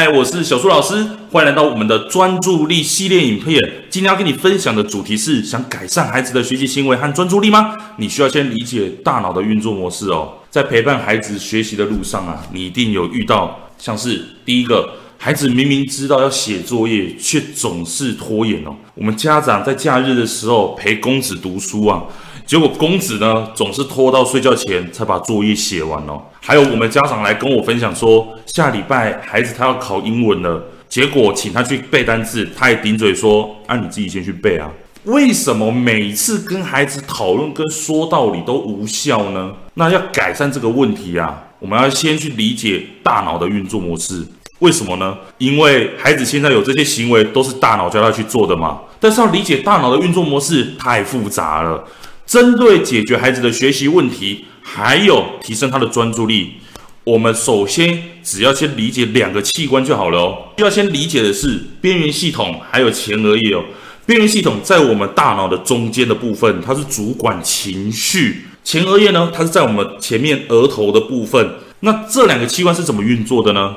嗨，我是小苏老师，欢迎来到我们的专注力系列影片。今天要跟你分享的主题是：想改善孩子的学习行为和专注力吗？你需要先理解大脑的运作模式哦。在陪伴孩子学习的路上啊，你一定有遇到像是第一个，孩子明明知道要写作业，却总是拖延哦。我们家长在假日的时候陪公子读书啊。结果公子呢，总是拖到睡觉前才把作业写完哦。还有我们家长来跟我分享说，下礼拜孩子他要考英文了，结果请他去背单词，他也顶嘴说，啊你自己先去背啊。为什么每次跟孩子讨论跟说道理都无效呢？那要改善这个问题啊，我们要先去理解大脑的运作模式。为什么呢？因为孩子现在有这些行为都是大脑教他去做的嘛。但是要理解大脑的运作模式太复杂了。针对解决孩子的学习问题，还有提升他的专注力，我们首先只要先理解两个器官就好了哦。要先理解的是边缘系统还有前额叶哦。边缘系统在我们大脑的中间的部分，它是主管情绪；前额叶呢，它是在我们前面额头的部分。那这两个器官是怎么运作的呢？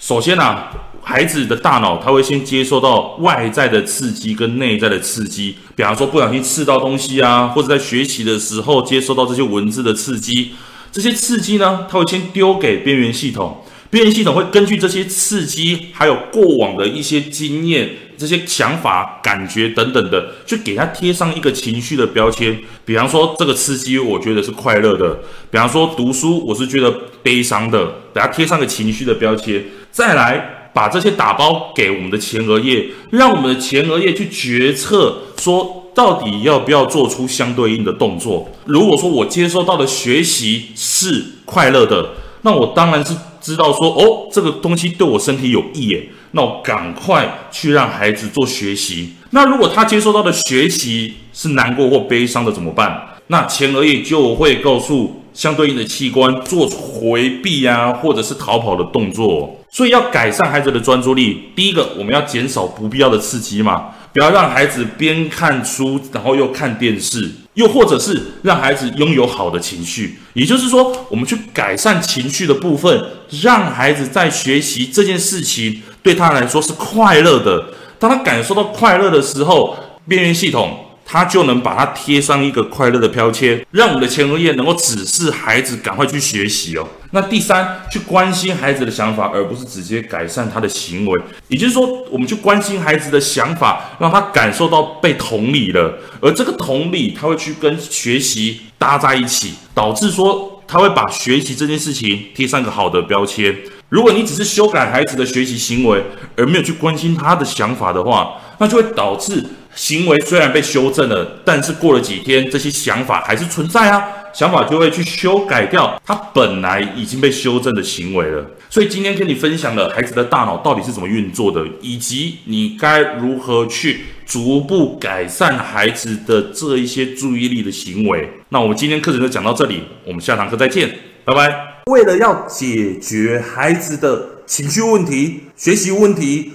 首先啊。孩子的大脑，他会先接受到外在的刺激跟内在的刺激，比方说不小心刺到东西啊，或者在学习的时候接收到这些文字的刺激，这些刺激呢，他会先丢给边缘系统，边缘系统会根据这些刺激，还有过往的一些经验、这些想法、感觉等等的，去给他贴上一个情绪的标签。比方说这个刺激，我觉得是快乐的；比方说读书，我是觉得悲伤的，给他贴上个情绪的标签。再来。把这些打包给我们的前额叶，让我们的前额叶去决策，说到底要不要做出相对应的动作。如果说我接收到的学习是快乐的，那我当然是知道说，哦，这个东西对我身体有益耶，那我赶快去让孩子做学习。那如果他接收到的学习是难过或悲伤的怎么办？那前额叶就会告诉相对应的器官做回避啊，或者是逃跑的动作。所以要改善孩子的专注力，第一个我们要减少不必要的刺激嘛，不要让孩子边看书然后又看电视，又或者是让孩子拥有好的情绪。也就是说，我们去改善情绪的部分，让孩子在学习这件事情对他来说是快乐的。当他感受到快乐的时候，边缘系统。他就能把它贴上一个快乐的标签，让我们的前额叶能够指示孩子赶快去学习哦。那第三，去关心孩子的想法，而不是直接改善他的行为。也就是说，我们去关心孩子的想法，让他感受到被同理了，而这个同理，他会去跟学习搭在一起，导致说他会把学习这件事情贴上一个好的标签。如果你只是修改孩子的学习行为，而没有去关心他的想法的话，那就会导致。行为虽然被修正了，但是过了几天，这些想法还是存在啊。想法就会去修改掉他本来已经被修正的行为了。所以今天跟你分享了孩子的大脑到底是怎么运作的，以及你该如何去逐步改善孩子的这一些注意力的行为。那我们今天课程就讲到这里，我们下堂课再见，拜拜。为了要解决孩子的情绪问题、学习问题。